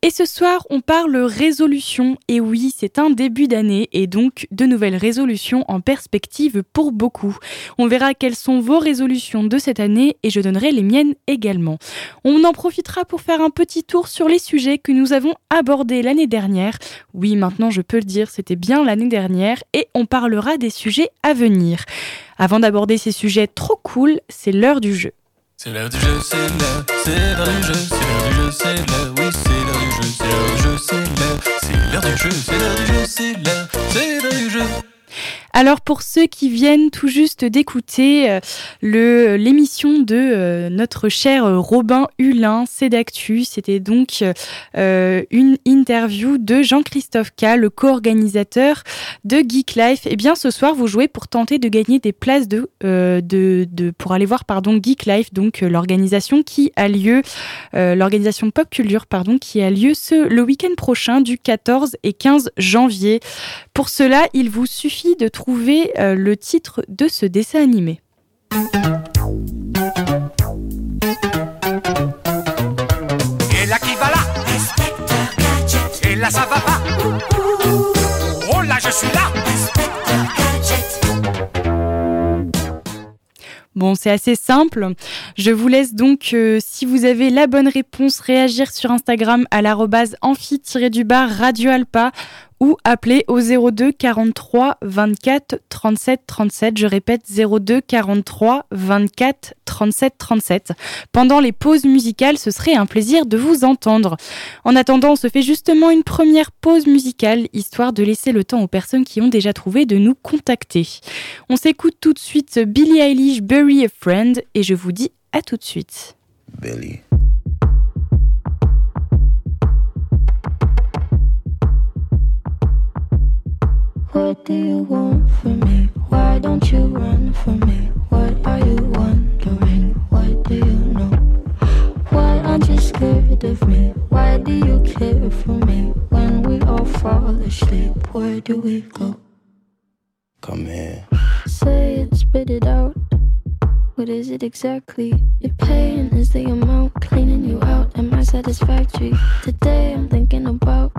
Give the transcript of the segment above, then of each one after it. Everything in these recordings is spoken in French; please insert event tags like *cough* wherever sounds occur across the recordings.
Et ce soir, on parle résolution. Et oui, c'est un début d'année et donc de nouvelles résolutions en perspective pour beaucoup. On verra quelles sont vos résolutions de cette année et je donnerai les miennes également. On en profitera pour faire un petit tour sur les sujets que nous avons abordés l'année dernière. Oui, maintenant je peux le dire, c'était bien l'année dernière et on parlera des sujets à venir. Avant d'aborder ces sujets trop cool, c'est l'heure du jeu. C'est l'heure du jeu, c'est l'heure, c'est l'heure du jeu, c'est l'heure du jeu, c'est l'heure, c'est l'heure, c'est l'heure du jeu, c'est l'heure du jeu, c'est l'heure, c'est l'heure du jeu. Alors pour ceux qui viennent tout juste d'écouter euh, l'émission de euh, notre cher euh, Robin Hulin, c'est d'actu, c'était donc une interview de Jean-Christophe K, le co-organisateur de Geek Life. Et eh bien ce soir vous jouez pour tenter de gagner des places de pour aller voir pardon Geek Life, donc l'organisation qui a lieu l'organisation Pop Culture pardon qui a lieu ce le week-end prochain du 14 et 15 janvier. Pour cela, il vous suffit de trouver euh, le titre de ce dessin animé. Et là qui va là? Et là ça va pas? Oh là je suis là. Bon, c'est assez simple. Je vous laisse donc, euh, si vous avez la bonne réponse, réagir sur Instagram à l'arrobase amphi-du-bar Radio Alpa ou appeler au 02 43 24 37 37. Je répète 02 43 24 37 37. Pendant les pauses musicales, ce serait un plaisir de vous entendre. En attendant, on se fait justement une première pause musicale, histoire de laisser le temps aux personnes qui ont déjà trouvé de nous contacter. On s'écoute tout de suite Billie Eilish, Bury a Friend, et je vous dis à tout de suite. Billy. What do you want from me? Why don't you run from me? What are you wondering? What do you know? Why aren't you scared of me? Why do you care for me? When we all fall asleep, where do we go? Come here. Say it, spit it out. What is it exactly? Your pain is the amount cleaning you out. Am I satisfactory? Today I'm thinking about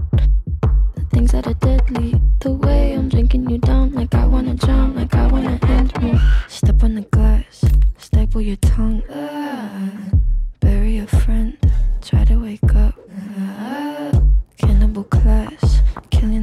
things that are deadly. The way I'm drinking you down, like I wanna drown, like I wanna end me. Step on the glass, staple your tongue. bury a friend, try to wake up. cannibal class, killing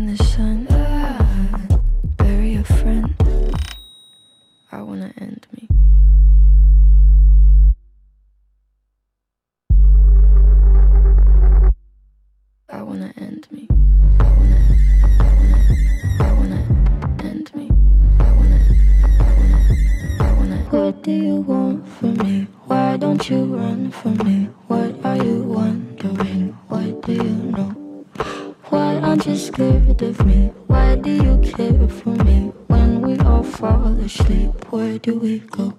do we go?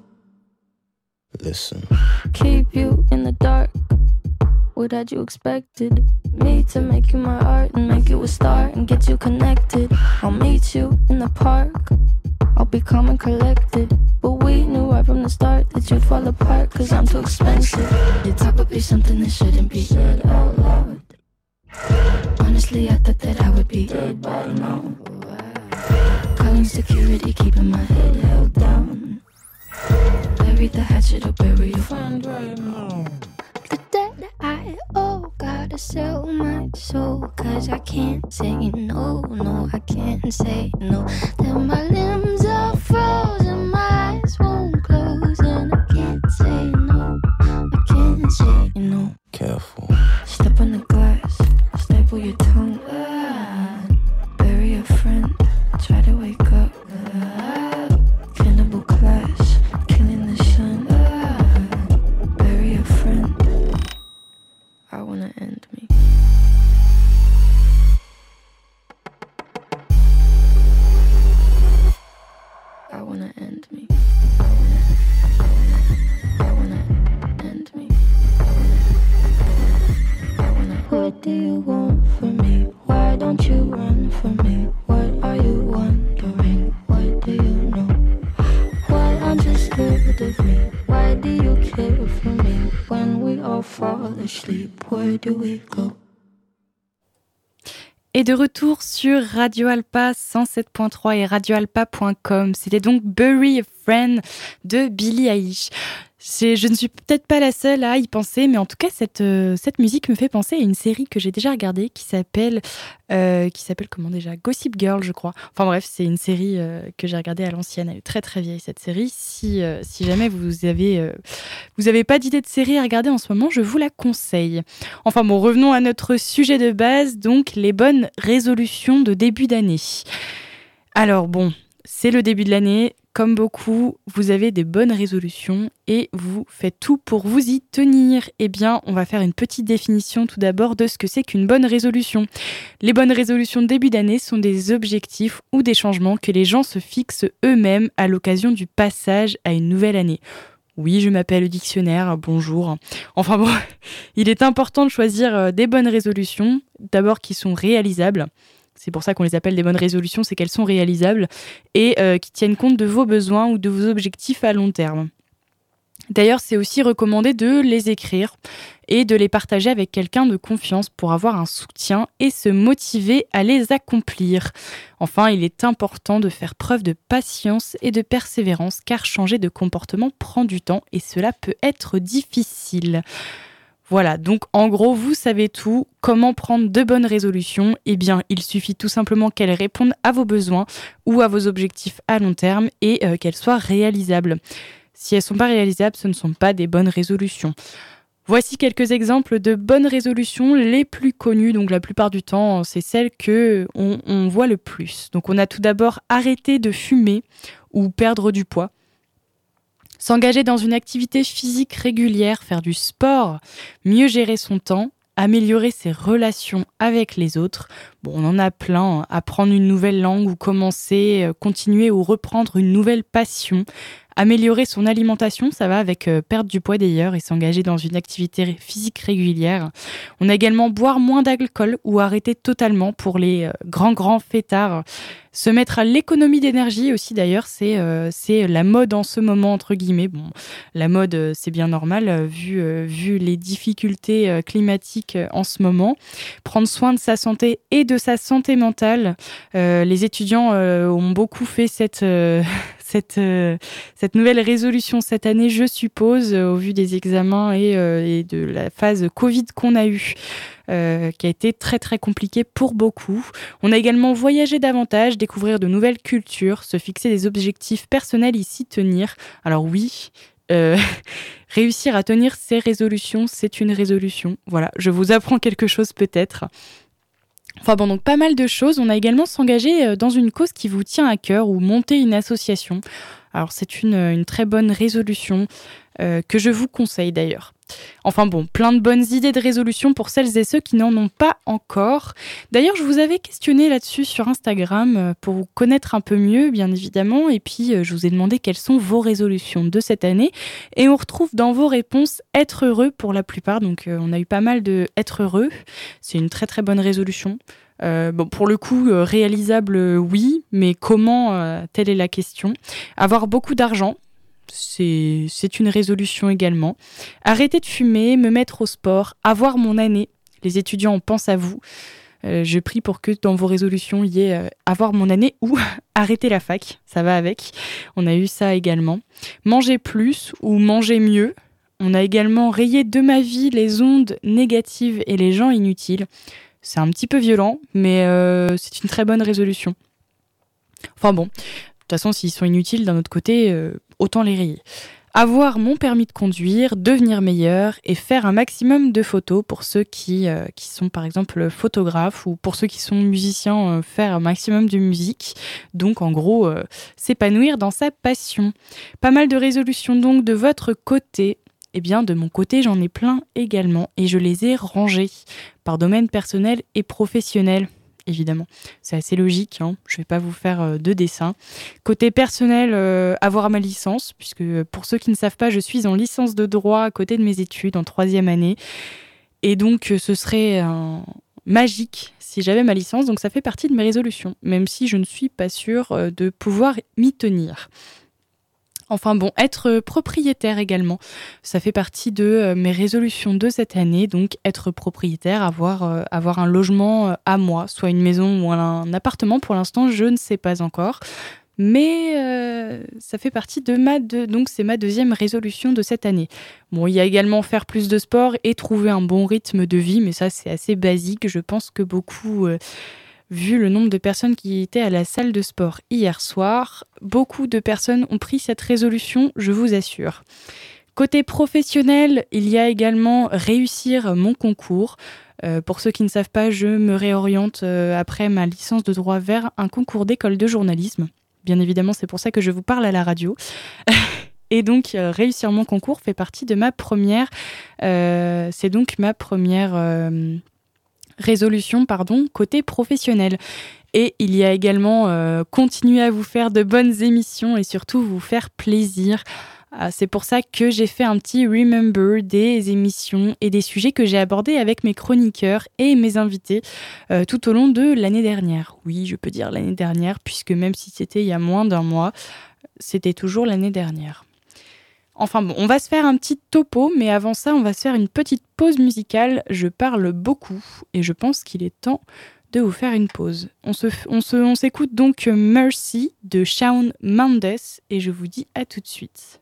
Listen. Keep you in the dark. What had you expected? Me to make you my art and make you a star and get you connected. I'll meet you in the park. I'll be calm and collected. But we knew right from the start that you'd fall apart, cause I'm too expensive. Your talk would be something that shouldn't be said out loud. Honestly, I thought that I would be dead by now. Calling security, keeping my head held down. Bury the hatchet or bury your friend right now. The debt I owe, gotta sell my soul. Cause I can't say no, no, I can't say no. Then my limbs are frozen, my eyes won't close. And I can't say no, I can't say no. Careful. Step on the Et de retour sur Radio Alpa 107.3 et radioalpa.com. C'était donc Bury a Friend de Billie Eilish. Je ne suis peut-être pas la seule à y penser, mais en tout cas, cette, euh, musique me fait penser à une série que j'ai déjà regardée qui s'appelle, euh, qui s'appelle comment déjà? Gossip Girl, je crois. Enfin bref, c'est une série euh, que j'ai regardée à l'ancienne. Elle est très très vieille cette série. Si, jamais vous avez, vous pas d'idée de série à regarder en ce moment, je vous la conseille. Enfin bon, revenons à notre sujet de base, donc les bonnes résolutions de début d'année. Alors bon, c'est le début de l'année. Comme beaucoup, vous avez des bonnes résolutions et vous faites tout pour vous y tenir. Eh bien, on va faire une petite définition tout d'abord de ce que c'est qu'une bonne résolution. Les bonnes résolutions de début d'année sont des objectifs ou des changements que les gens se fixent eux-mêmes à l'occasion du passage à une nouvelle année. Oui, je m'appelle le dictionnaire, bonjour. Enfin bon, *laughs* il est important de choisir euh, des bonnes résolutions, d'abord qui sont réalisables. C'est pour ça qu'on les appelle des bonnes résolutions, c'est qu'elles sont réalisables et euh, qui tiennent compte de vos besoins ou de vos objectifs à long terme. D'ailleurs, c'est aussi recommandé de les écrire et de les partager avec quelqu'un de confiance pour avoir un soutien et se motiver à les accomplir. Enfin, il est important de faire preuve de patience et de persévérance car changer de comportement prend du temps et cela peut être difficile. Voilà, donc en gros, vous savez tout. Comment prendre de bonnes résolutions Eh bien, il suffit tout simplement qu'elles répondent à vos besoins ou à vos objectifs à long terme et euh, qu'elles soient réalisables. Si elles ne sont pas réalisables, ce ne sont pas des bonnes résolutions. Voici quelques exemples de bonnes résolutions les plus connues. Donc la plupart du temps, c'est celles que on, voit le plus. Donc on a tout d'abord arrêter de fumer ou perdre du poids. S'engager dans une activité physique régulière, faire du sport, mieux gérer son temps, améliorer ses relations avec les autres. On en a plein. Apprendre une nouvelle langue ou commencer, euh, continuer ou reprendre une nouvelle passion. Améliorer son alimentation, ça va avec euh, perdre du poids d'ailleurs et s'engager dans une activité physique régulière. On a également boire moins d'alcool ou arrêter totalement pour les euh, grands grands fêtards. Se mettre à l'économie d'énergie aussi d'ailleurs, c'est la mode en ce moment entre guillemets. Bon, la mode c'est bien normal vu vu les difficultés climatiques en ce moment. Prendre soin de sa santé et de sa santé mentale. les étudiants ont beaucoup fait cette *laughs* cette, cette nouvelle résolution cette année, je suppose, au vu des examens et, de la phase Covid qu'on a eue. Euh, qui a été très très compliqué pour beaucoup. On a également voyagé davantage, découvrir de nouvelles cultures, se fixer des objectifs personnels et s'y tenir. Alors oui, euh, *laughs* réussir à tenir ses résolutions, c'est une résolution. Voilà, je vous apprends quelque chose peut-être. Enfin bon, donc pas mal de choses. On a également s'engager euh, dans une cause qui vous tient à cœur ou monter une association. Alors c'est une, une, très bonne résolution euh, que je vous conseille d'ailleurs. Enfin bon, plein de bonnes idées de résolution pour celles et ceux qui n'en ont pas encore. D'ailleurs, je vous avais questionné là-dessus sur Instagram euh, pour vous connaître un peu mieux, bien évidemment, et puis euh, je vous ai demandé quelles sont vos résolutions de cette année. Et on retrouve dans vos réponses être heureux pour la plupart. Donc euh, on a eu pas mal de être heureux. C'est une très très bonne résolution. bon, pour le coup, réalisable, oui, mais comment Telle est la question. Avoir beaucoup d'argent, c'est une résolution également. Arrêter de fumer, me mettre au sport, avoir mon année. Les étudiants, on pense à vous. Euh, je prie pour que dans vos résolutions, il y ait euh, avoir mon année ou *laughs* arrêter la fac. Ça va avec. On a eu ça également. Manger plus ou manger mieux. On a également rayé de ma vie les ondes négatives et les gens inutiles. C'est un petit peu violent, mais euh, c'est une très bonne résolution. Enfin bon, de toute façon, s'ils sont inutiles, d'un autre côté, autant les rayer. Avoir mon permis de conduire, devenir meilleur et faire un maximum de photos pour ceux qui, euh, qui sont par exemple photographes ou pour ceux qui sont musiciens, euh, faire un maximum de musique. Donc en gros, euh, s'épanouir dans sa passion. Pas mal de résolutions donc de votre côté. Eh bien, de mon côté, j'en ai plein également et je les ai rangées par domaine personnel et professionnel évidemment. C'est assez logique, hein. je ne vais pas vous faire euh, de dessin. Côté personnel, euh, avoir ma licence, puisque euh, pour ceux qui ne savent pas, je suis en licence de droit à côté de mes études, en troisième année. Et donc, ce serait magique si j'avais ma licence, donc ça fait partie de mes résolutions, même si je ne suis pas sûre de pouvoir m'y tenir. Enfin bon, être propriétaire également, ça fait partie de euh, mes résolutions de cette année, donc être propriétaire, avoir, euh, un logement à moi, soit une maison ou un appartement, pour l'instant je ne sais pas encore. Mais euh, ça fait partie de ma deuxième résolution de cette année. Bon, il y a également faire plus de sport et trouver un bon rythme de vie, mais ça c'est assez basique. Je pense que beaucoup, euh, vu le nombre de personnes qui étaient à la salle de sport hier soir, beaucoup de personnes ont pris cette résolution, je vous assure. Côté professionnel, il y a également réussir mon concours. Euh, pour ceux qui ne savent pas, je me réoriente après ma licence de droit vers un concours d'école de journalisme. Bien évidemment, c'est pour ça que je vous parle à la radio. *laughs* Et donc, euh, réussir mon concours fait partie de ma première. Euh, c'est donc ma première euh, résolution, pardon, côté professionnel. Et il y a également continuer à vous faire de bonnes émissions et surtout vous faire plaisir. Ah, c'est pour ça que j'ai fait un petit remember des émissions et des sujets que j'ai abordés avec mes chroniqueurs et mes invités euh, tout au long de l'année dernière. Oui, je peux dire l'année dernière, puisque même si c'était il y a moins d'un mois, c'était toujours l'année dernière. Enfin bon, on va se faire un petit topo, mais avant ça, on va se faire une petite pause musicale. Je parle beaucoup et je pense qu'il est temps de vous faire une pause. On s'écoute donc Mercy de Shawn Mendes et je vous dis à tout de suite.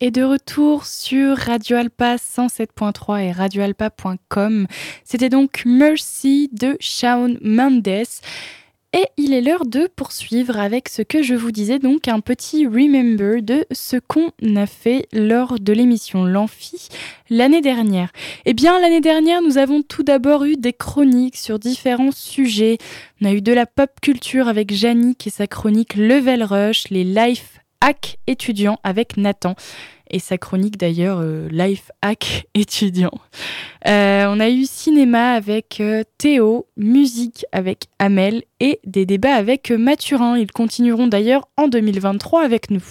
est de retour sur Radio Alpa 107.3 et radioalpa.com. C'était donc Mercy de Shawn Mendes. Et il est l'heure de poursuivre avec ce que je vous disais, donc un petit remember de ce qu'on a fait lors de l'émission L'Amphi l'année dernière. Eh bien, l'année dernière, nous avons tout d'abord eu des chroniques sur différents sujets. On a eu de la pop culture avec Jannick et sa chronique Level Rush, les life hack étudiants avec Nathan et sa chronique d'ailleurs euh, Life Hack *laughs* étudiant. Euh, on a eu cinéma avec euh, Théo, musique avec Amel et des débats avec Mathurin. Ils continueront d'ailleurs en 2023 avec nous.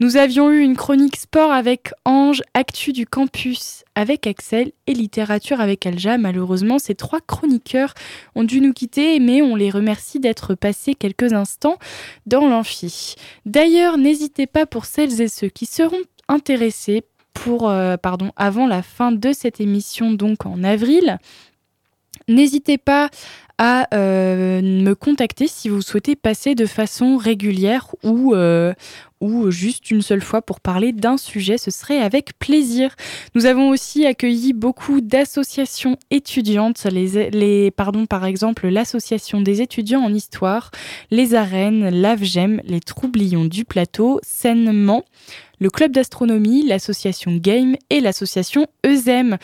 Nous avions eu une chronique sport avec Ange, Actu du campus avec Axel et littérature avec Alja. Malheureusement, ces trois chroniqueurs ont dû nous quitter, mais on les remercie d'être passés quelques instants dans l'amphi. D'ailleurs, n'hésitez pas pour celles et ceux qui seront intéressés euh, avant la fin de cette émission, donc en avril. N'hésitez pas à euh, me contacter si vous souhaitez passer de façon régulière ou, euh, ou juste une seule fois pour parler d'un sujet, ce serait avec plaisir. Nous avons aussi accueilli beaucoup d'associations étudiantes, les, les, pardon, par exemple l'association des étudiants en histoire, les arènes, l'AVGEM, les Troublions du plateau, sainement le club d'astronomie, l'association Game et l'association EUSEM.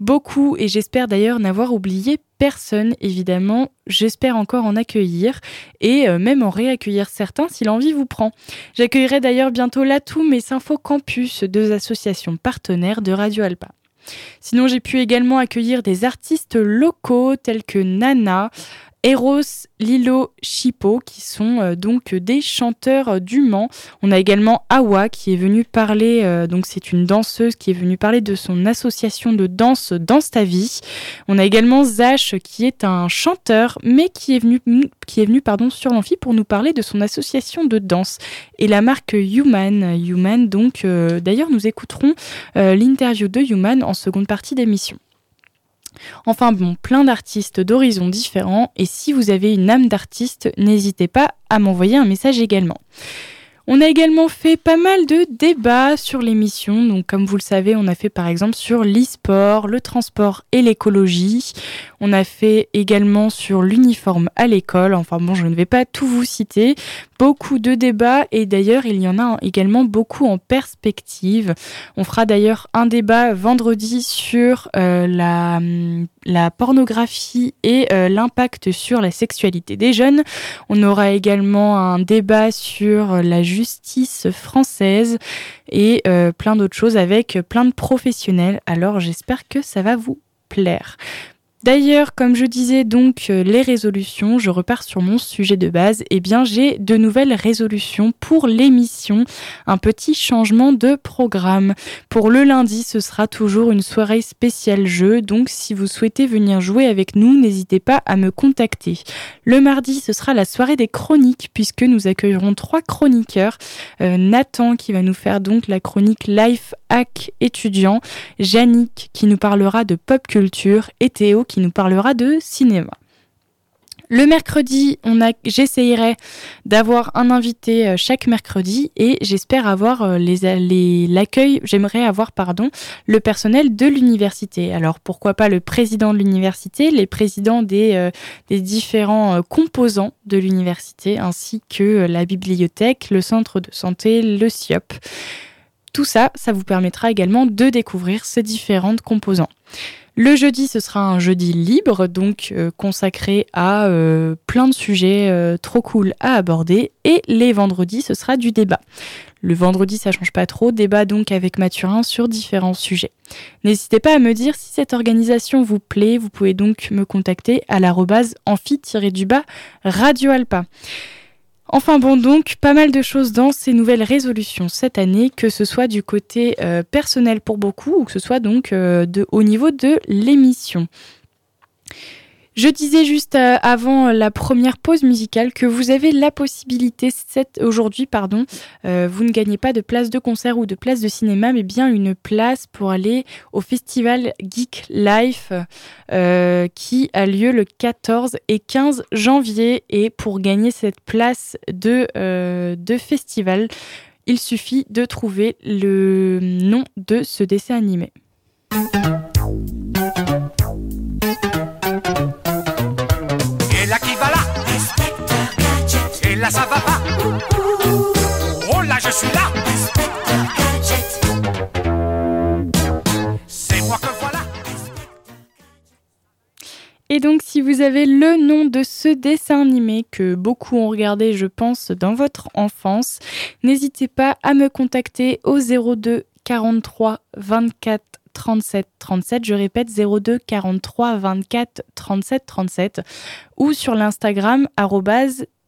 Beaucoup, et j'espère d'ailleurs n'avoir oublié personne, évidemment. J'espère encore en accueillir et euh, même en réaccueillir certains si l'envie vous prend. J'accueillerai d'ailleurs bientôt l'Atoum et Sympho Campus, deux associations partenaires de Radio Alpa. Sinon, j'ai pu également accueillir des artistes locaux tels que Nana, Eros, Lilo, Chipo, qui sont euh, donc des chanteurs du Mans. On a également Awa qui est venue parler, euh, donc c'est une danseuse qui est venue parler de son association de danse Danse ta vie. On a également Zach qui est un chanteur, mais qui est venu, qui sur l'amphi pour nous parler de son association de danse et la marque Human. Human, donc euh, d'ailleurs nous écouterons l'interview de Human en seconde partie d'émission. Enfin bon, plein d'artistes d'horizons différents et si vous avez une âme d'artiste, n'hésitez pas à m'envoyer un message également. On a également fait pas mal de débats sur l'émission. Donc, comme vous le savez, on a fait par exemple sur l'e-sport, le transport et l'écologie. On a fait également sur l'uniforme à l'école. Enfin bon, je ne vais pas tout vous citer. Beaucoup de débats et d'ailleurs, il y en a également beaucoup en perspective. On fera d'ailleurs un débat vendredi sur euh, la, la, pornographie et euh, l'impact sur la sexualité des jeunes. On aura également un débat sur la justice française et euh, plein d'autres choses avec plein de professionnels. Alors j'espère que ça va vous plaire. D'ailleurs, comme je disais donc euh, les résolutions, je repars sur mon sujet de base. Eh bien, j'ai de nouvelles résolutions pour l'émission, un petit changement de programme. Pour le lundi, ce sera toujours une soirée spéciale jeu, donc si vous souhaitez venir jouer avec nous, n'hésitez pas à me contacter. Le mardi, ce sera la soirée des chroniques, puisque nous accueillerons trois chroniqueurs. Euh, Nathan qui va nous faire donc la chronique Life Hack étudiant, Yannick qui nous parlera de pop culture et Théo qui nous parlera de cinéma. Le mercredi, on a, j'essayerai d'avoir un invité euh, chaque mercredi et j'espère avoir euh, les, l'accueil, j'aimerais avoir pardon, le personnel de l'université. Alors pourquoi pas le président de l'université, les présidents des, euh, des différents composants de l'université ainsi que la bibliothèque, le centre de santé, le SIOP. Tout ça, ça vous permettra également de découvrir ces différentes composants. Le jeudi, ce sera un jeudi libre, donc euh, consacré à euh, plein de sujets euh, trop cool à aborder. Et les vendredis, ce sera du débat. Le vendredi, ça change pas trop. Débat donc avec Mathurin sur différents sujets. N'hésitez pas à me dire si cette organisation vous plaît. Vous pouvez donc me contacter à l'arrobase amphi-du-bas Radio Alpa. Enfin bon, donc pas mal de choses dans ces nouvelles résolutions cette année, que ce soit du côté euh, personnel pour beaucoup ou que ce soit donc euh, de, au niveau de l'émission. Je disais juste euh, avant la première pause musicale que vous avez la possibilité aujourd'hui, pardon, euh, vous ne gagnez pas de place de concert ou de place de cinéma, mais bien une place pour aller au festival Geek Life euh, qui a lieu le 14 et 15 janvier. Et pour gagner cette place de, de festival, Il suffit de trouver le nom de ce dessin animé. Ça va pas. Oh là je suis là. C'est moi que voilà. Et donc, si vous avez le nom de ce dessin animé que beaucoup ont regardé, je pense, dans votre enfance, n'hésitez pas à me contacter au 02 43 24 37 37. Je répète 02 43 24 37 37 ou sur l'Instagram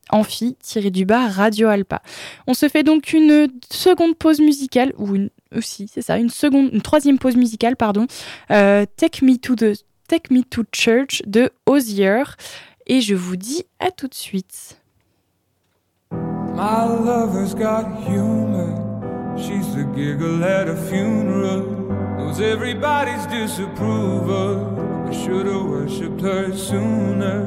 arrobase amphi-du-bas Radio Alpa. On se fait donc une seconde pause musicale ou une aussi, c'est ça, une seconde, une troisième pause musicale, pardon. Euh, Take Me to the Take Me to Church de Ozier. Et je vous dis à tout de suite. My lover's got humor. She's the giggle at a funeral. Knows everybody's disapproval. I should've worshipped her sooner.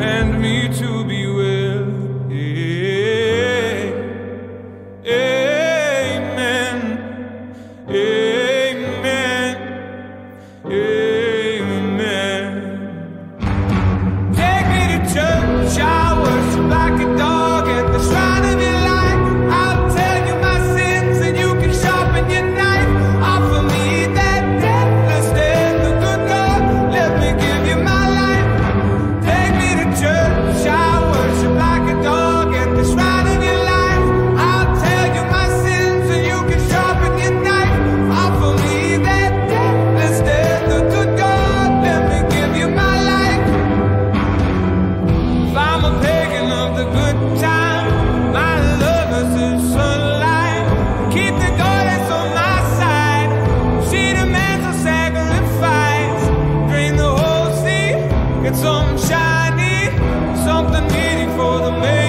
Command me to I need something meaningful. for the man.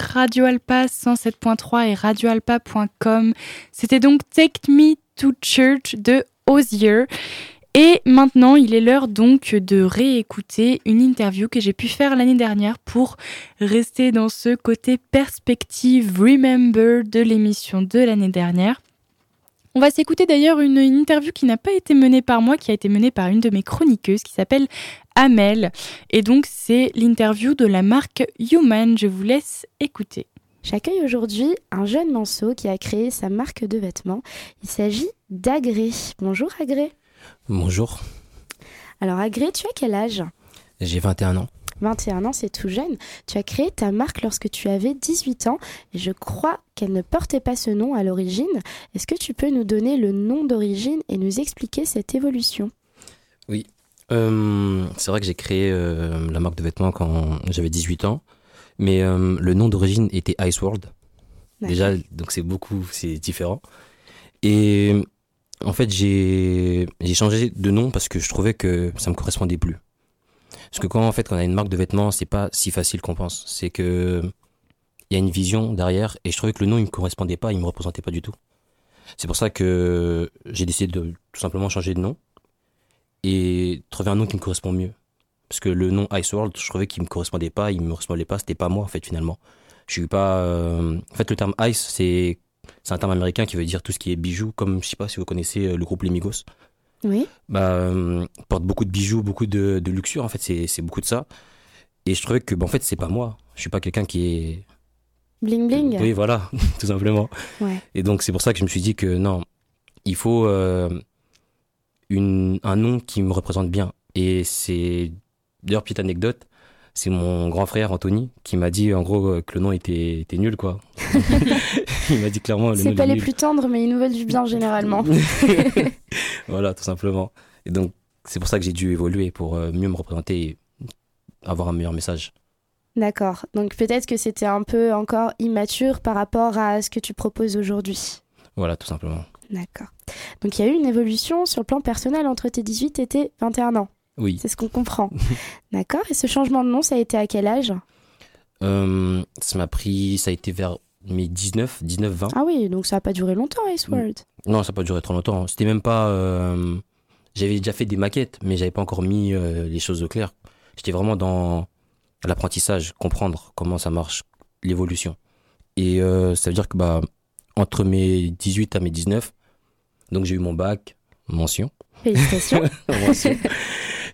Radio Alpa 107.3 et radioalpa.com. C'était donc Take Me to Church de Ozier. Et maintenant, il est l'heure donc de réécouter une interview que j'ai pu faire l'année dernière pour rester dans ce côté perspective Remember de l'émission de l'année dernière. On va s'écouter d'ailleurs une interview qui n'a pas été menée par moi, qui a été menée par une de mes chroniqueuses qui s'appelle Amel. Et donc c'est l'interview de la marque Human. Je vous laisse écouter. J'accueille aujourd'hui un jeune manceau qui a créé sa marque de vêtements. Il s'agit d'Agré. Bonjour Agré. Bonjour, Alors Agré, tu as quel âge? J'ai 21 ans. 21 ans, c'est tout jeune. Tu as créé ta marque lorsque tu avais 18 ans et je crois qu'elle ne portait pas ce nom à l'origine. Est-ce que tu peux nous donner le nom d'origine et nous expliquer cette évolution? Euh, c'est vrai que j'ai créé euh, la marque de vêtements quand j'avais 18 ans, mais euh, le nom d'origine était Ice World. Déjà, donc c'est beaucoup, c'est différent. Et en fait, j'ai j'ai changé de nom parce que je trouvais que ça me correspondait plus. Parce que quand en fait, quand on a une marque de vêtements, c'est pas si facile qu'on pense. C'est que il y a une vision derrière, et je trouvais que le nom il me correspondait pas, il me représentait pas du tout. C'est pour ça que j'ai décidé de tout simplement changer de nom et trouver un nom qui me correspond mieux. Parce que le nom Ice World, je trouvais qu'il me correspondait pas, il me correspondait pas, c'était pas moi en fait finalement. Je suis pas. euh, En fait, le terme Ice, c'est c'est un terme américain qui veut dire tout ce qui est bijoux, comme je sais pas si vous connaissez euh, le groupe Les Migos. Oui. Bah, euh, porte beaucoup de bijoux, beaucoup de, de luxure en fait, c'est c'est beaucoup de ça. Et je trouvais que bah, en fait c'est pas moi. Je suis pas quelqu'un qui est. Bling bling Oui, voilà, *laughs* tout simplement. Ouais. Et donc c'est pour ça que je me suis dit que non, il faut euh, une, un nom qui me représente bien. Et c'est d'ailleurs petite anecdote, c'est mon grand frère Anthony qui m'a dit en gros que le nom était, était nul quoi. *laughs* *laughs* il m'a dit clairement le nom C'est pas les nul. plus tendres, mais ils nous veulent du bien généralement. *laughs* voilà, tout simplement. Et donc c'est pour ça que j'ai dû évoluer pour euh, mieux me représenter et avoir un meilleur message. D'accord. Donc peut-être que c'était un peu encore immature par rapport à ce que tu proposes aujourd'hui. Voilà, tout simplement. D'accord. Donc il y a eu une évolution sur le plan personnel entre tes 18 et tes 21 ans. Oui. C'est ce qu'on comprend. *laughs* D'accord. Et ce changement de nom, ça a été à quel âge? Euh, ça m'a pris, ça a été vers mes 19, 19, 20. Ah oui, donc ça n'a pas duré longtemps, Ice World. Non, ça n'a pas duré trop longtemps. C'était même pas. euh, J'avais déjà fait des maquettes, mais j'avais pas encore mis euh, les choses au clair. J'étais vraiment dans l'apprentissage, comprendre comment ça marche, l'évolution. Et euh, ça veut dire que bah, entre mes 18 à mes 19, donc j'ai eu mon bac, mention. Félicitations. *laughs* mention.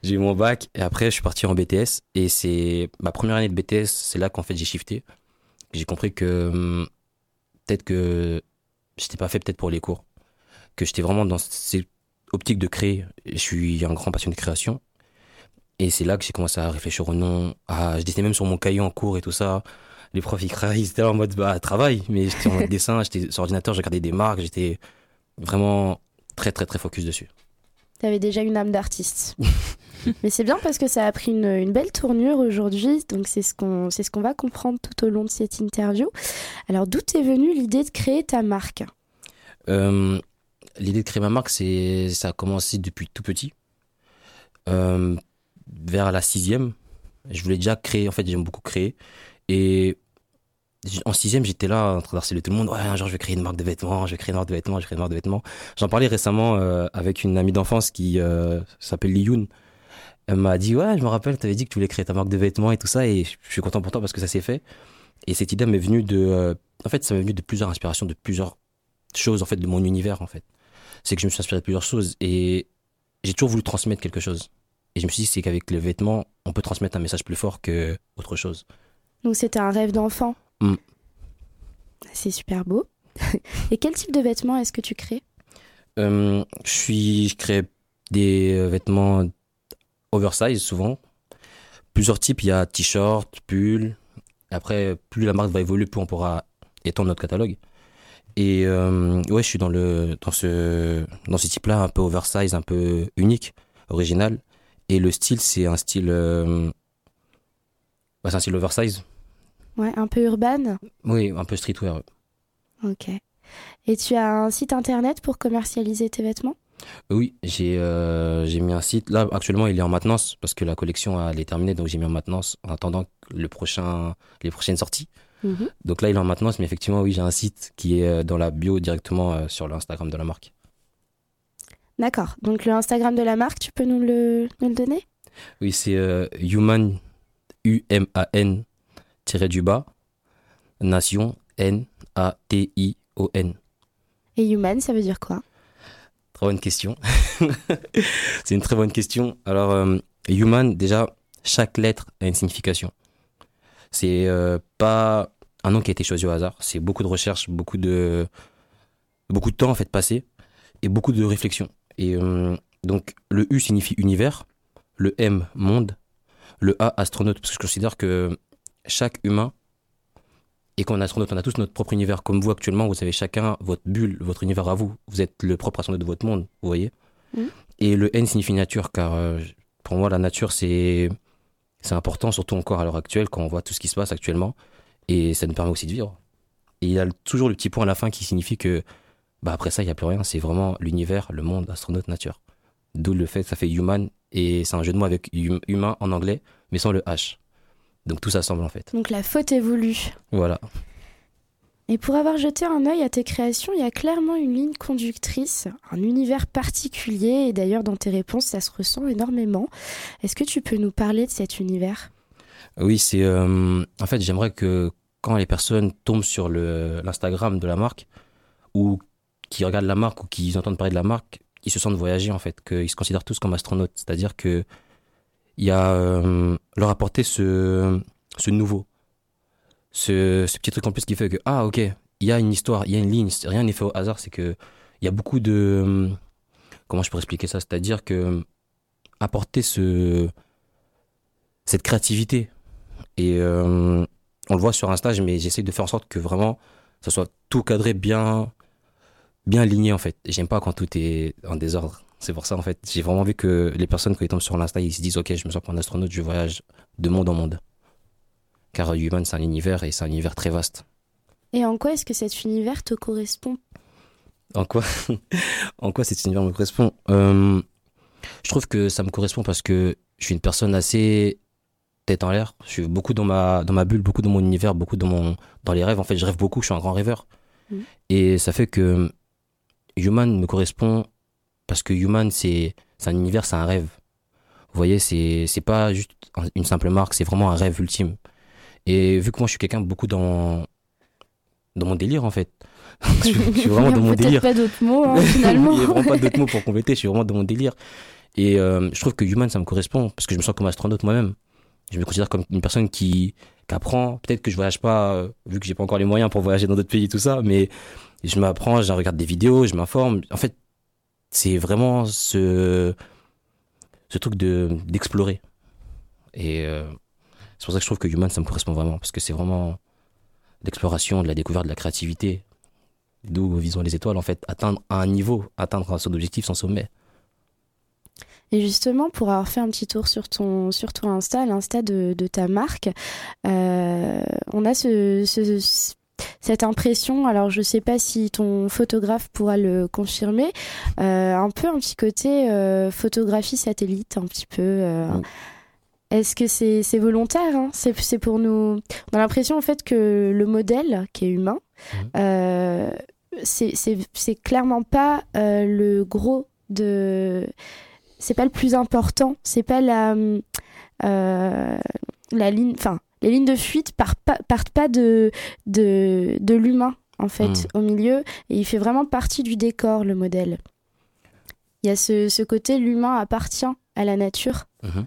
j'ai eu mon bac et après je suis parti en BTS. Et c'est ma première année de BTS, c'est là qu'en fait j'ai shifté. J'ai compris que hum, peut-être que j'étais pas fait peut-être pour les cours. Que j'étais vraiment dans cette optique de créer. Je suis un grand passionné de création. Et c'est là que j'ai commencé à réfléchir au nom. À, je dessinais même sur mon cahier en cours et tout ça. Les profs, ils, ils étaient en mode bah, travail. Mais j'étais en mode *laughs* dessin, j'étais sur ordinateur, je regardais des marques, j'étais vraiment très, très, très focus dessus. T'avais déjà une âme d'artiste. *laughs* Mais c'est bien parce que ça a pris une, une belle tournure aujourd'hui, donc c'est ce qu'on ce qu'on va comprendre tout au long de cette interview. Alors d'où t'es venue l'idée de créer ta marque? Euh, L'idée de créer ma marque, c'est ça a commencé depuis tout petit. Euh, vers la sixième, je voulais déjà créer. En fait, j'aime beaucoup créer. Et en sixième, j'étais là en train d'harceler tout le monde. Ouais, un jour, je vais créer une marque de vêtements. Je vais créer une marque de vêtements. Je vais créer une marque de vêtements. J'en parlais récemment euh, avec une amie d'enfance qui euh, s'appelle Liyun. Elle m'a dit ouais, je me rappelle, tu avais dit que tu voulais créer ta marque de vêtements et tout ça. Et je suis content pour toi parce que ça s'est fait. Et cette idée m'est venue de, euh, en fait, ça m'est venu de plusieurs inspirations, de plusieurs choses en fait de mon univers en fait. C'est que je me suis inspiré de plusieurs choses et j'ai toujours voulu transmettre quelque chose. Et je me suis dit c'est qu'avec les vêtements, on peut transmettre un message plus fort que autre chose. Donc c'était un rêve d'enfant. Mm. C'est super beau. *laughs* Et quel type de vêtements est-ce que tu crées? Euh, je suis, je crée des euh, vêtements oversize souvent. Plusieurs types, il y a t-shirt, pull. Après, plus la marque va évoluer, plus on pourra étendre notre catalogue. Et euh, ouais, je suis dans le dans ce dans ce type-là, un peu oversize, un peu unique, original. Et le style, c'est un style, euh, bah, c'est un style oversize. Ouais, un peu urbaine? Oui, un peu streetwear. Ok. Et tu as un site internet pour commercialiser tes vêtements? Oui, j'ai euh, j'ai mis un site. Là, actuellement, il est en maintenance parce que la collection elle est terminée, donc j'ai mis en maintenance en attendant le prochain, les prochaines sorties. Mhm. Donc là, il est en maintenance, mais effectivement, oui, j'ai un site qui est euh, dans la bio directement euh, sur l'Instagram de la marque. D'accord. Donc le Instagram de la marque, tu peux nous le, nous le donner? Oui, c'est euh, Human, U-M-A-N, tiré du bas, Nation, N-A-T-I-O-N. Et human, ça veut dire quoi? Très bonne question. *laughs* c'est une très bonne question. Alors, euh, human, déjà, chaque lettre a une signification. C'est euh, pas un nom qui a été choisi au hasard. C'est beaucoup de recherche, beaucoup de, beaucoup de temps en fait passé et beaucoup de réflexion. Et euh, donc, le U signifie univers, le M monde, le A astronaute, parce que je considère que chaque humain et qu'on est astronaute, on a tous notre propre univers. Comme vous actuellement, vous avez chacun votre bulle, votre univers à vous. Vous êtes le propre astronaute de votre monde, vous voyez. Mhm. Et le N signifie nature, car euh, pour moi, la nature, c'est c'est important, surtout encore à l'heure actuelle, quand on voit tout ce qui se passe actuellement. Et ça nous permet aussi de vivre. Et il y a toujours le petit point à la fin qui signifie que, bah après ça, il n'y a plus rien. C'est vraiment l'univers, le monde, astronaute, nature. D'où le fait que ça fait human, et c'est un jeu de mots avec hum- humain en anglais, mais sans le H. Donc tout ça semble en fait. Donc la faute est voulue. Voilà. Et pour avoir jeté un œil à tes créations, il y a clairement une ligne conductrice, un univers particulier, et d'ailleurs dans tes réponses, ça se ressent énormément. Est-ce que tu peux nous parler de cet univers? Oui, c'est. euh, en fait, j'aimerais que quand les personnes tombent sur l'Instagram de la marque ou qui regardent la marque ou qui entendent parler de la marque, ils se sentent voyager en fait, qu'ils se considèrent tous comme astronautes. C'est-à-dire que il y a euh, leur apporter ce ce nouveau, ce, petit truc en plus qui fait que ah ok, il y a une histoire, il y a une ligne, rien n'est fait au hasard. C'est que il y a beaucoup de comment je pourrais expliquer ça, c'est-à-dire que apporter ce cette créativité et euh, on le voit sur Insta, mais j'essaie de faire en sorte que vraiment ça soit tout cadré bien, bien aligné en fait. J'aime pas quand tout est en désordre. C'est pour ça en fait. J'ai vraiment vu que les personnes quand ils tombent sur l'Insta, ils se disent ok, je me sens pour un astronaute, je voyage de monde en monde. Car Human c'est un univers et c'est un univers très vaste. Et en quoi est-ce que cet univers te correspond? En quoi, *laughs* en quoi cet univers me correspond? Euh, Je trouve que ça me correspond parce que je suis une personne assez tête en l'air. Je suis beaucoup dans ma, dans ma bulle, beaucoup dans mon univers, beaucoup dans, mon, dans les rêves. En fait, je rêve beaucoup, je suis un grand rêveur. Mhm. Et ça fait que Human me correspond parce que Human, c'est un univers, c'est un rêve. Vous voyez, c'est pas juste un- une simple marque, c'est vraiment un rêve ultime. Et vu que moi, je suis quelqu'un beaucoup dans, dans mon délire, en fait. *laughs* je, suis- je suis vraiment Il *laughs* a dans mon délire. pas d'autres mots, hein, *laughs* finalement. Il n'y a vraiment pas d'autres mots pour compléter, je suis vraiment dans mon délire. Et euh, je trouve que Human, ça me correspond, parce que je me sens comme astronaute moi-même. Je me considère comme une personne qui, qui apprend. Peut-être que je voyage pas, euh, vu que j'ai pas encore les moyens pour voyager dans d'autres pays et tout ça, mais je m'apprends, je regarde des vidéos, je m'informe. En fait, c'est vraiment ce, ce truc de d'explorer. Et euh, c'est pour ça que je trouve que Human, ça me correspond vraiment, parce que c'est vraiment l'exploration, de la découverte, de la créativité. D'où visons les étoiles, en fait, atteindre un niveau, atteindre son objectif, son sommet. Et justement, pour avoir fait un petit tour sur ton, sur ton Insta, l'Insta de, de ta marque, euh, on a ce- cette impression, alors je sais pas si ton photographe pourra le confirmer, euh, un peu un petit côté euh, photographie satellite, un petit peu. euh. Est-ce que c'est volontaire hein? C'est pour nous. On a l'impression en fait que le modèle, qui est humain, c'est- clairement pas le gros de c'est pas le plus important, c'est pas la la ligne, enfin les lignes de fuite partent pas, partent pas de de, de l'humain en fait Mm. au milieu et il fait vraiment partie du décor le modèle. Il y a ce, ce côté l'humain appartient à la nature. Mhm.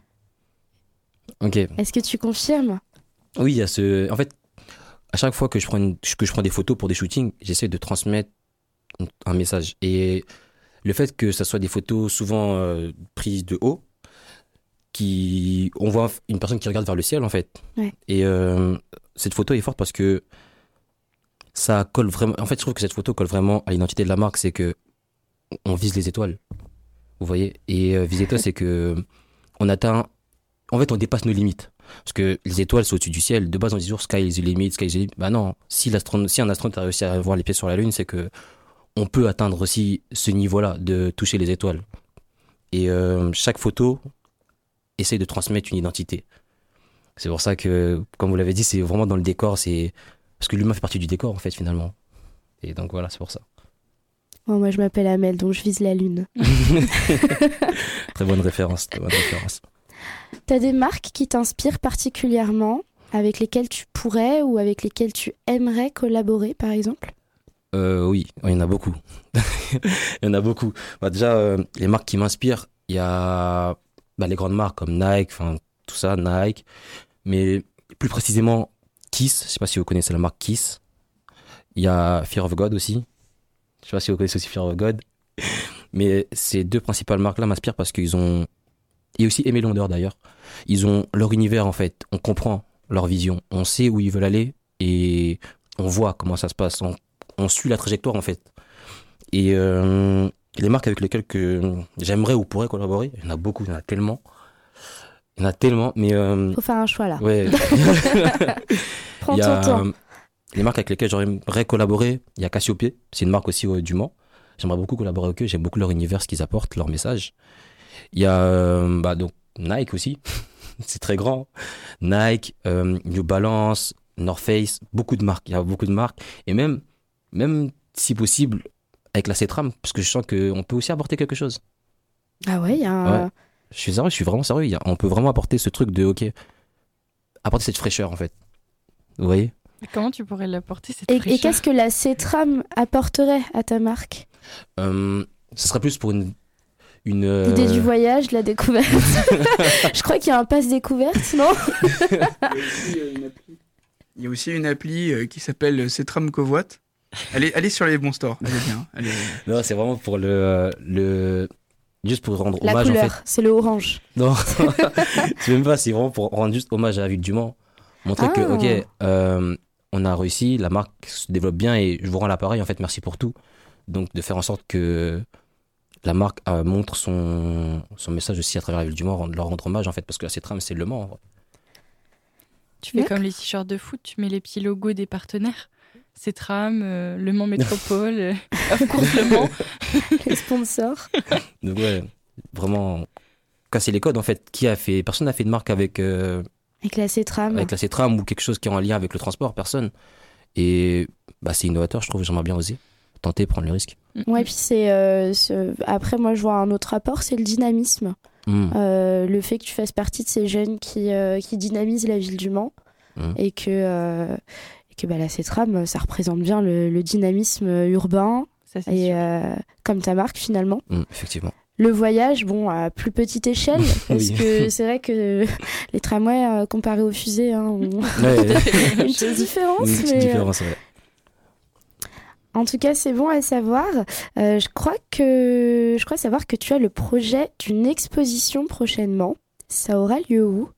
Ok. Est-ce que tu confirmes? Oui, il y a ce. En fait, à chaque fois que je prends, une- que je prends des photos pour des shootings, j'essaie de transmettre un message. Et le fait que ça soit des photos souvent euh, prises de haut, qui on voit une personne qui regarde vers le ciel en fait. Ouais. Et euh, cette photo est forte parce que ça colle vraiment. En fait, je trouve que cette photo colle vraiment à l'identité de la marque, c'est que on vise les étoiles. Vous voyez? Et euh, viser étoiles, c'est que on atteint. En fait, on dépasse nos limites. Parce que les étoiles, c'est au-dessus du ciel. De base, on dit toujours sky is the limit, sky is the limit. Bah non, si, si un astronaute a réussi à voir les pieds sur la Lune, c'est que on peut atteindre aussi ce niveau-là de toucher les étoiles. Et euh, chaque photo essaye de transmettre une identité. C'est pour ça que, comme vous l'avez dit, c'est vraiment dans le décor, c'est parce que l'humain fait partie du décor en fait finalement. Et donc voilà, c'est pour ça. Bon, moi, je m'appelle Amel, donc je vise la lune. *laughs* *laughs* Très bonne référence, très bonne référence. T'as des marques qui t'inspirent particulièrement, avec lesquelles tu pourrais ou avec lesquelles tu aimerais collaborer, par exemple? Euh, oui, il y en a beaucoup. *laughs* il y en a beaucoup. Bah, déjà, euh, les marques qui m'inspirent, il y a bah, les grandes marques comme Nike, enfin tout ça, Nike. Mais plus précisément, Kiss. Je sais pas si vous connaissez la marque Kiss. Il y a Fear of God aussi. Je sais pas si vous connaissez aussi Fear of God. *laughs* Mais ces deux principales marques-là m'inspirent parce qu'ils ont. Et aussi Aimé Londeur d'ailleurs. Ils ont leur univers en fait. On comprend leur vision. On sait où ils veulent aller et on voit comment ça se passe. On, on suit la trajectoire en fait. Et euh, les marques avec lesquelles que j'aimerais ou pourrais collaborer, il y en a beaucoup, il y en a tellement. Il y en a tellement, mais. euh, Faut faire un choix là. ouais. *laughs* *laughs* Prends Il y ton a temps. euh, les marques avec lesquelles j'aimerais collaborer. Il y a Cassiope, c'est une marque aussi euh, du Mans. J'aimerais beaucoup collaborer avec eux. J'aime beaucoup leur univers, ce qu'ils apportent, leur message. Il y a euh, bah, donc Nike aussi. *laughs* c'est très grand. Nike, euh, New Balance, North Face, beaucoup de marques. Il y a beaucoup de marques. Et même, même si possible, avec la Cetram, parce que je sens qu'on peut aussi apporter quelque chose. Ah ouais, il y a un... Ouais. Je suis sérieux, je suis vraiment sérieux. Il y a- on peut vraiment apporter ce truc de, ok, apporter cette fraîcheur en fait. Vous voyez? Comment tu pourrais l'apporter cette Et, et fraîcheur? qu'est-ce que la Cetram apporterait à ta marque? Euh, ce serait plus pour une. une euh, L'idée du voyage, de la découverte. *laughs* *laughs* je crois qu'il y a un passe découverte, non? Il y a aussi une appli euh, qui s'appelle Cetram Covoite. Elle est, elle est sur les bons stores. Elle est bien. Elle est- *laughs* Non, c'est vraiment pour le, le. Juste pour rendre La hommage en couleur, fait. c'est le orange. Non, *laughs* *laughs* c'est même pas, c'est vraiment pour rendre juste hommage à la ville du Mans. Montrer que, Ah. ok, euh, on a réussi, la marque se développe bien et je vous rends l'appareil, en fait, merci pour tout. Donc, de faire en sorte que la marque euh, montre son, son message aussi à travers la ville du Mans, leur rendre hommage, en fait, parce que la Cetram, c'est le Mans. en vrai. Tu fais comme les t-shirts de foot, tu mets les petits logos des partenaires. Cetram, euh, Le Mans Métropole, *laughs* euh, Of course Le Mans. *laughs* Les sponsors. Donc, ouais, vraiment casser les codes, en fait. Qui a fait, personne n'a fait de marque avec. euh, Avec la Cetram. avec la Cetram ou quelque chose qui est en lien avec le transport, personne. Et bah, c'est innovateur, je trouve, j'aimerais bien oser. Tenter, prendre le risque. Ouais, puis c'est. euh, Après, moi, je vois un autre rapport, c'est le dynamisme. Mm. Euh, le fait que tu fasses partie de ces jeunes qui, euh, qui dynamisent la ville du Mans Mm. et que, euh, que bah, la Cetram, ça représente bien le, le dynamisme urbain Ça, c'est et euh, comme ta marque finalement. Mm, effectivement. Le voyage, bon, à plus petite échelle, *laughs* parce Oui. que c'est vrai que *laughs* les tramways, euh, comparés aux fusées, hein, ont Ouais, *laughs* une petite différence. une petite mais, euh, différence, ouais. En tout cas, c'est bon à savoir. Euh, je crois que je crois savoir que tu as le projet d'une exposition prochainement. Ça aura lieu où?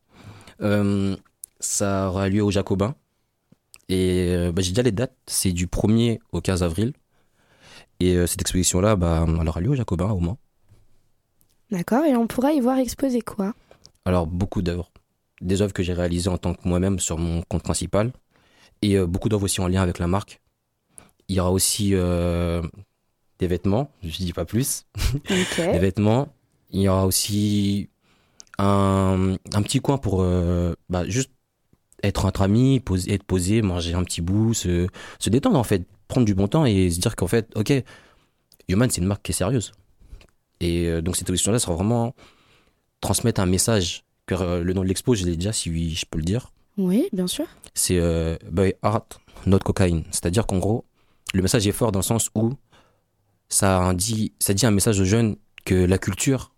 Euh, ça aura lieu au Jacobin. Et euh, bah, j'ai déjà les dates. C'est du 1er au 15 avril. Et euh, cette exposition-là, bah, elle aura lieu au Jacobin, au Mans. D'accord. Et on pourra y voir exposer quoi? Alors, beaucoup d'œuvres. Des œuvres que j'ai réalisées en tant que moi-même sur mon compte principal. Et euh, beaucoup d'œuvres aussi en lien avec la marque. Il y aura aussi euh, des vêtements, je dis pas plus. Ok. *laughs* Des vêtements. Il y aura aussi un, un petit coin pour bah, juste être entre amis, poser, être posé, manger un petit bout, se, se détendre en fait, prendre du bon temps et se dire qu'en fait, ok, Human c'est une marque qui est sérieuse. Et euh, donc cette exposition-là sera vraiment transmettre un message. Car euh, le nom de l'expo, je l'ai déjà, si je peux le dire. Oui, bien sûr. C'est euh, by art, not cocaine. C'est-à-dire qu'en gros, le message est fort dans le sens où ça dit, ça dit un message aux jeunes que la culture,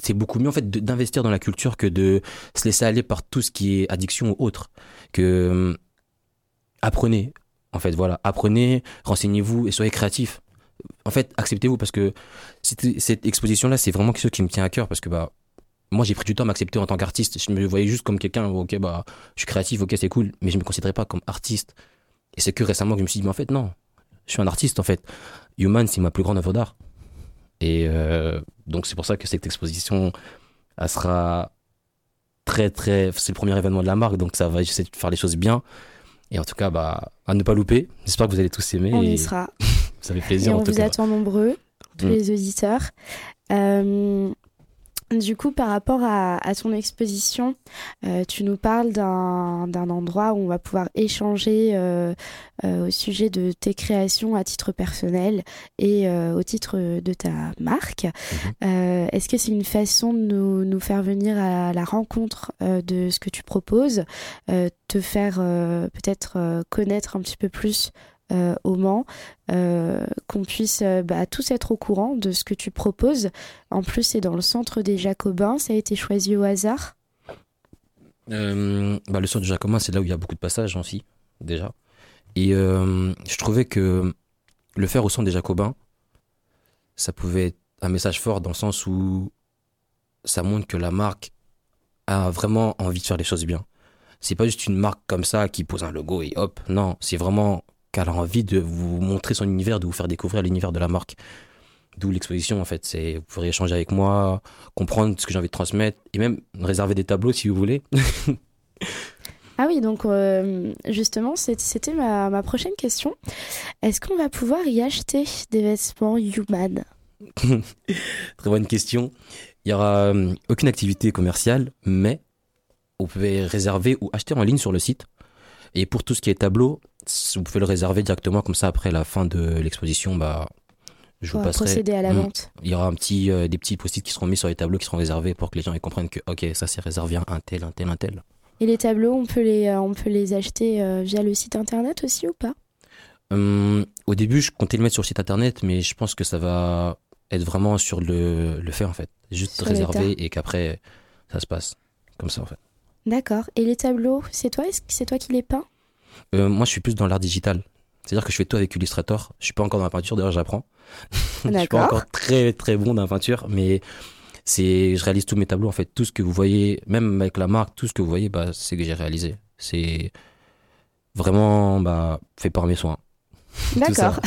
c'est beaucoup mieux en fait d'investir dans la culture que de se laisser aller par tout ce qui est addiction ou autre. Que euh, apprenez, en fait, voilà, apprenez, renseignez-vous et soyez créatifs. En fait, acceptez-vous parce que cette, cette exposition-là, c'est vraiment quelque chose qui me tient à cœur parce que bah moi j'ai pris du temps à m'accepter en tant qu'artiste. Je me voyais juste comme quelqu'un, ok bah je suis créatif, ok c'est cool, mais je me considérais pas comme artiste. Et c'est que récemment que je me suis dit mais en fait non, je suis un artiste en fait. Human c'est ma plus grande œuvre d'art. Et euh, donc c'est pour ça que cette exposition, elle sera très très, c'est le premier événement de la marque, donc ça va essayer de faire les choses bien. Et en tout cas bah à ne pas louper. J'espère que vous allez tous aimer. On et y sera. *laughs* Ça fait plaisir Et en on tout vous cas. attend nombreux, tous Mm. les auditeurs. Euh, du coup, par rapport à, à ton exposition, euh, tu nous parles d'un endroit où on va pouvoir échanger euh, euh, au sujet de tes créations à titre personnel et au titre de ta marque. Euh, Est-ce que c'est une façon de nous, nous faire venir à la rencontre de ce que tu proposes, te faire peut-être connaître un petit peu plus euh, au Mans, euh, qu'on puisse euh, bah, tous être au courant de ce que tu proposes. En plus, c'est dans le centre des Jacobins, ça a été choisi au hasard? Bah, le centre du Jacobin, c'est là où il y a beaucoup de passages aussi, déjà. Et je trouvais que le faire au centre des Jacobins, ça pouvait être un message fort dans le sens où ça montre que la marque a vraiment envie de faire les choses bien. C'est pas juste une marque comme ça qui pose un logo et hop. Non, c'est vraiment qu'elle a envie de vous montrer son univers, de vous faire découvrir l'univers de la marque. D'où l'exposition en fait. C'est vous pourrez échanger avec moi, comprendre ce que j'ai envie de transmettre et même réserver des tableaux si vous voulez. *laughs* Ah oui, donc euh, justement, c'était ma, ma prochaine question. Est-ce qu'on va pouvoir y acheter des vêtements human? *laughs* Très bonne question. Il y aura euh, aucune activité commerciale, mais vous pouvez réserver ou acheter en ligne sur le site. Et pour tout ce qui est tableau, vous pouvez le réserver directement comme ça après la fin de l'exposition. Bah, je vous passerai. procéder à la Mm. vente Il y aura un petit, euh, des petits post-it qui seront mis sur les tableaux qui seront réservés pour que les gens ils comprennent que ok ça c'est réservé à un tel, un tel, un tel. Et les tableaux, on peut les, euh, on peut les acheter euh, via le site internet aussi ou pas? Hum, au début, je comptais le mettre sur le site internet, mais je pense que ça va être vraiment sur le, le fait en fait. Juste Sur réservé et qu'après ça se passe comme ça en fait. D'accord. Et les tableaux, c'est toi, c'est toi qui les peins? Euh, moi, je suis plus dans l'art digital. C'est-à-dire que je fais tout avec Illustrator. Je suis pas encore dans la peinture, d'ailleurs, j'apprends. *laughs* je suis pas encore très très bon dans la peinture, mais c'est, je réalise tous mes tableaux en fait. Tout ce que vous voyez, même avec la marque, tout ce que vous voyez, bah, c'est que j'ai réalisé. C'est vraiment bah, fait par mes soins. *laughs* D'accord.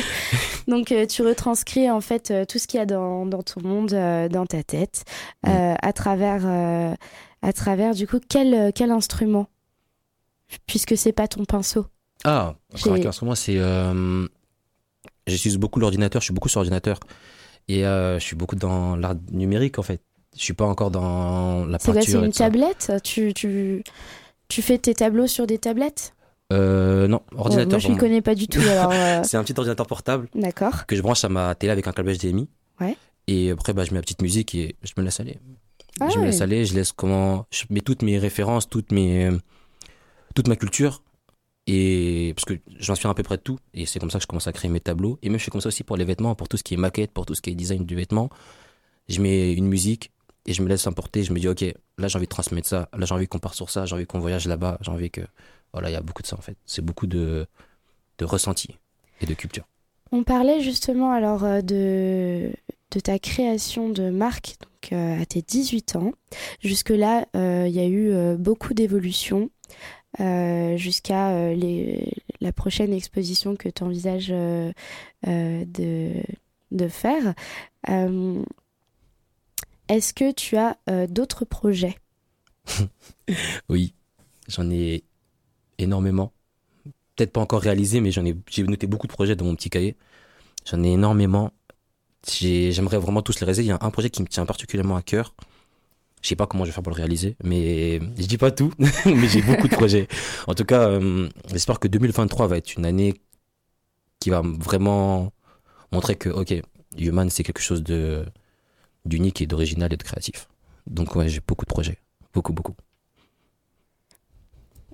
*laughs* Donc euh, tu retranscris en fait euh, tout ce qu'il y a dans, dans ton monde, euh, dans ta tête, à travers, à travers du coup quel, quel instrument? Puisque c'est pas ton pinceau. Ah, J'ai- encore avec l'instrument, c'est. Euh, J'utilise beaucoup l'ordinateur, je suis beaucoup sur ordinateur. Et euh, je suis beaucoup dans l'art numérique en fait. Je suis pas encore dans la peinture. C'est une tablette? Tu, tu, tu fais tes tableaux sur des tablettes? Euh, non, Bon, ordinateur. Moi je ne connais pas du tout. *laughs* Euh, C'est un petit ordinateur portable D'accord. que je branche à ma télé avec un câble HDMI. Ouais. Et après, bah, je mets ma petite musique et je me laisse aller. Ah je me ouais. laisse aller, je laisse comment. Je mets toutes mes références, toutes mes, toute ma culture. Et parce que j'inspire à peu près de tout. Et c'est comme ça que je commence à créer mes tableaux. Et même je fais comme ça aussi pour les vêtements, pour tout ce qui est maquette, pour tout ce qui est design du vêtement. Je mets une musique et je me laisse emporter. Je me dis, ok, là j'ai envie de transmettre ça. Là j'ai envie qu'on parte sur ça. J'ai envie qu'on voyage là-bas. J'ai envie que. Voilà, il y a beaucoup de ça en fait. C'est beaucoup de, de et de culture. On parlait justement alors euh, de, de ta création de marque donc, euh, à tes 18 ans. Jusque-là, euh, il y a eu beaucoup d'évolutions jusqu'à euh, la prochaine exposition que tu envisages de, de faire. Euh, Est-ce que tu as euh, d'autres projets? *laughs* Oui, j'en ai énormément. Peut-être pas encore réalisé, mais j'en ai, j'ai noté beaucoup de projets dans mon petit cahier. J'en ai énormément. J'ai- J'aimerais vraiment tous les réaliser. Il y a un projet qui me tient particulièrement à cœur. Je sais pas comment je vais faire pour le réaliser, mais je dis pas tout, *laughs* mais j'ai beaucoup de projets. En tout cas, euh, j'espère que 2023 va être une année qui va vraiment montrer que, ok, Human, c'est quelque chose de d'unique et d'original et de créatif. Donc ouais, j'ai beaucoup de projets. Beaucoup, beaucoup.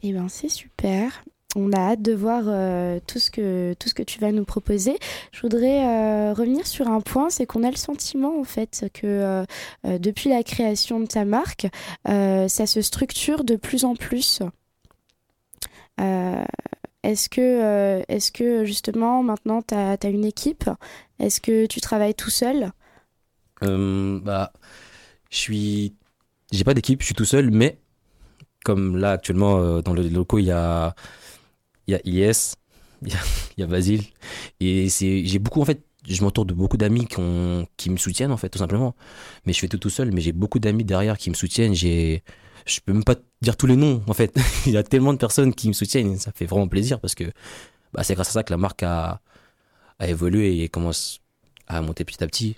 Eh ben c'est super. On a hâte de voir euh, tout, ce que, tout ce que tu vas nous proposer. Je voudrais euh, revenir sur un point, c'est qu'on a le sentiment en fait que euh, depuis la création de ta marque, ça se structure de plus en plus. Est-ce que, est-ce que justement maintenant tu as, une équipe? Est-ce que tu travailles tout seul? Bah, je suis. J'ai pas d'équipe, je suis tout seul, mais comme là actuellement dans le locaux il y a il y a IS, il y a, a Basile et c'est j'ai beaucoup en fait je m'entoure de beaucoup d'amis qui ont qui me soutiennent en fait tout simplement. Mais je fais tout tout seul, mais j'ai beaucoup d'amis derrière qui me soutiennent. J'ai je peux même pas dire tous les noms en fait. *laughs* il y a tellement de personnes qui me soutiennent, et ça fait vraiment plaisir parce que bah, c'est grâce à ça que la marque a à évoluer et commence à monter petit à petit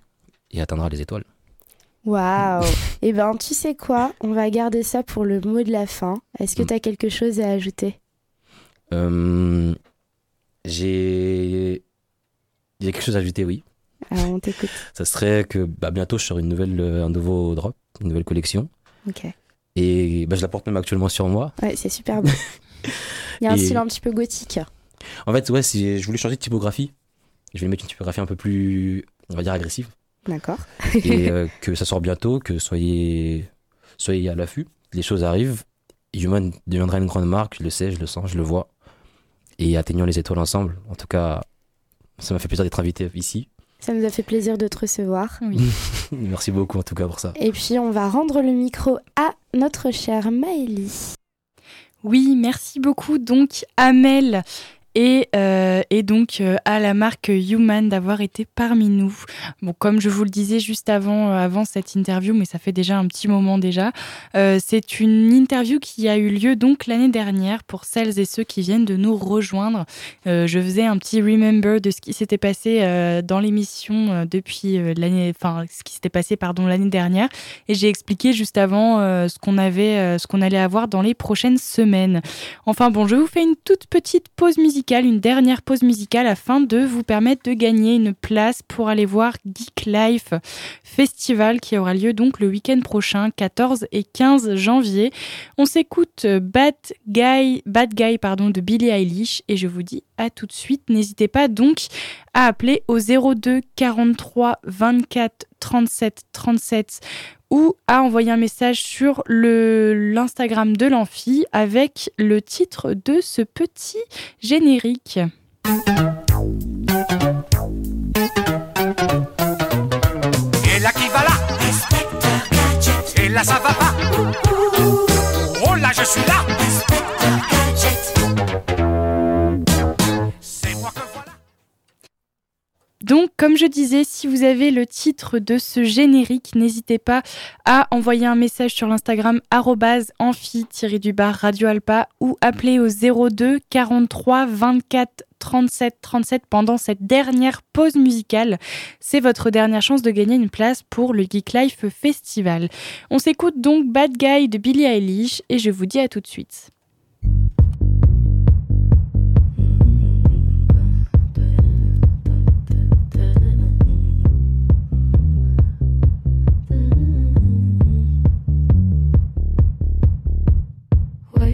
et atteindra les étoiles. Waouh *laughs* Eh ben, tu sais quoi? On va garder ça pour le mot de la fin. Est-ce que Mm. tu as quelque chose à ajouter? Euh, j'ai il y a quelque chose à ajouter, oui. Alors, on t'écoute. *laughs* Ça serait que bah, bientôt je sors une nouvelle, euh, un nouveau drop, une nouvelle collection. Ok. Et bah, je la porte même actuellement sur moi. Ouais, c'est super beau. *laughs* Il y a un Et- style un petit peu gothique. En fait, ouais, si je voulais changer de typographie. Je vais mettre une typographie un peu plus, on va dire, agressive. D'accord. et *laughs* euh, que ça sort bientôt, que soyez, soyez à l'affût. Les choses arrivent. Human deviendra une grande marque, je le sais, je le sens, je le vois. Et atteignons les étoiles ensemble. En tout cas, ça m'a fait plaisir d'être invité ici. Ça nous a fait plaisir de te recevoir. Oui. *laughs* Merci beaucoup en tout cas pour ça. Et puis, on va rendre le micro à notre chère Maëlie. Oui, merci beaucoup donc Amel et, euh, et donc euh, à la marque Human d'avoir été parmi nous. Bon, comme je vous le disais juste avant, euh, avant cette interview, mais ça fait déjà un petit moment déjà, euh, c'est une interview qui a eu lieu donc l'année dernière pour celles et ceux qui viennent de nous rejoindre. Euh, je faisais un petit remember de ce qui s'était passé euh, dans l'émission depuis l'année, enfin ce qui s'était passé pardon l'année dernière, et j'ai expliqué juste avant ce qu'on avait, ce qu'on allait avoir dans les prochaines semaines. Enfin bon, je vous fais une toute petite pause musicale, une dernière pause musicale afin de vous permettre de gagner une place pour aller voir Geek Life Festival qui aura lieu donc le week-end prochain, 14 et 15 janvier. On s'écoute euh, Bad Guy, Bad Guy pardon, de Billie Eilish et je vous dis à tout de suite. N'hésitez pas donc à appeler au 02 43 24 37 37 ou à envoyer un message sur le l'Instagram de l'Amphi avec le titre de ce petit générique. Et là qui va là? Inspecteur Gadget. Et là ça va pas? Oh là je suis là. Inspecteur Donc, comme je disais, si vous avez le titre de ce générique, n'hésitez pas à envoyer un message sur l'Instagram amphi-du-bar ou appeler au 02 43 24 37 37 pendant cette dernière pause musicale. C'est votre dernière chance de gagner une place pour le Geek Life Festival. On s'écoute donc Bad Guy de Billie Eilish et je vous dis à tout de suite.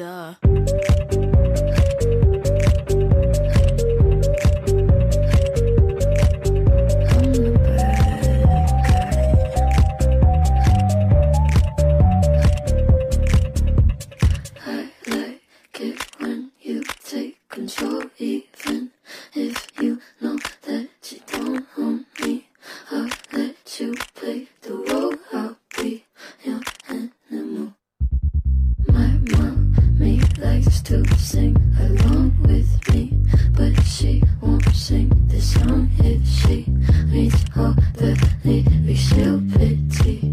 Duh. to sing along with me, but she won't sing this song if she needs all the lyrics so pity.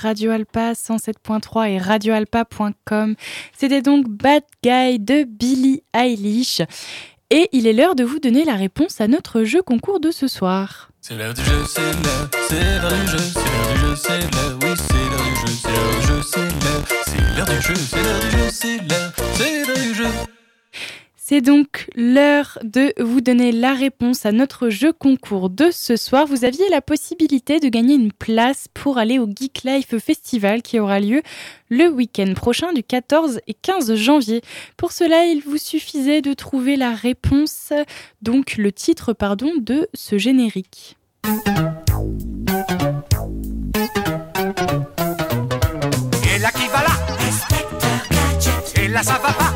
Radio Alpa 107.3 et radioalpa.com. C'était donc Bad Guy de Billie Eilish. Et il est l'heure de vous donner la réponse à notre jeu concours de ce soir. C'est l'heure du jeu, c'est l'heure, c'est l'heure du jeu, c'est l'heure du jeu, c'est l'heure, oui, c'est l'heure du jeu, c'est l'heure du jeu, c'est l'heure, c'est l'heure du jeu, c'est l'heure du jeu, c'est l'heure, c'est. C'est donc l'heure de vous donner la réponse à notre jeu concours de ce soir. Vous aviez la possibilité de gagner une place pour aller au Geek Life Festival qui aura lieu le week-end prochain du 14 et 15 janvier. Pour cela, il vous suffisait de trouver la réponse, donc le titre, pardon, de ce générique. Et là qui va pas?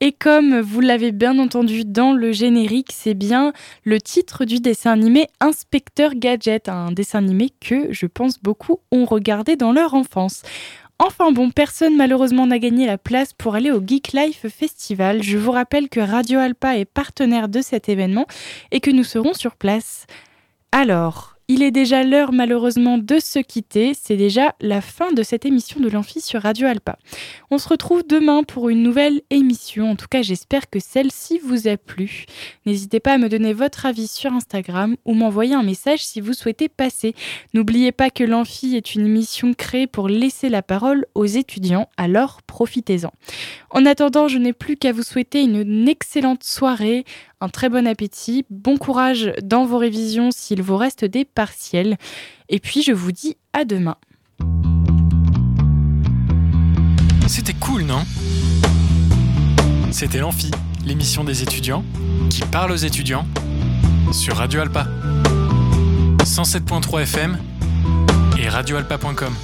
Et comme vous l'avez bien entendu dans le générique, c'est bien le titre du dessin animé Inspecteur Gadget, un dessin animé que je pense beaucoup ont regardé dans leur enfance. Enfin bon, personne malheureusement n'a gagné la place pour aller au Geek Life Festival. Je vous rappelle que Radio Alpa est partenaire de cet événement et que nous serons sur place. Alors, il est déjà l'heure malheureusement de se quitter. C'est déjà la fin de cette émission de l'Amphi sur Radio Alpa. On se retrouve demain pour une nouvelle émission. En tout cas, j'espère que celle-ci vous a plu. N'hésitez pas à me donner votre avis sur Instagram ou m'envoyer un message si vous souhaitez passer. N'oubliez pas que l'Amphi est une émission créée pour laisser la parole aux étudiants, alors profitez-en. En attendant, je n'ai plus qu'à vous souhaiter une excellente soirée, un très bon appétit, bon courage dans vos révisions s'il vous reste des partiels. Et puis je vous dis à demain. C'était cool, non? C'était l'Amphi, l'émission des étudiants qui parle aux étudiants sur Radio Alpa. 107.3 FM et radioalpa.com.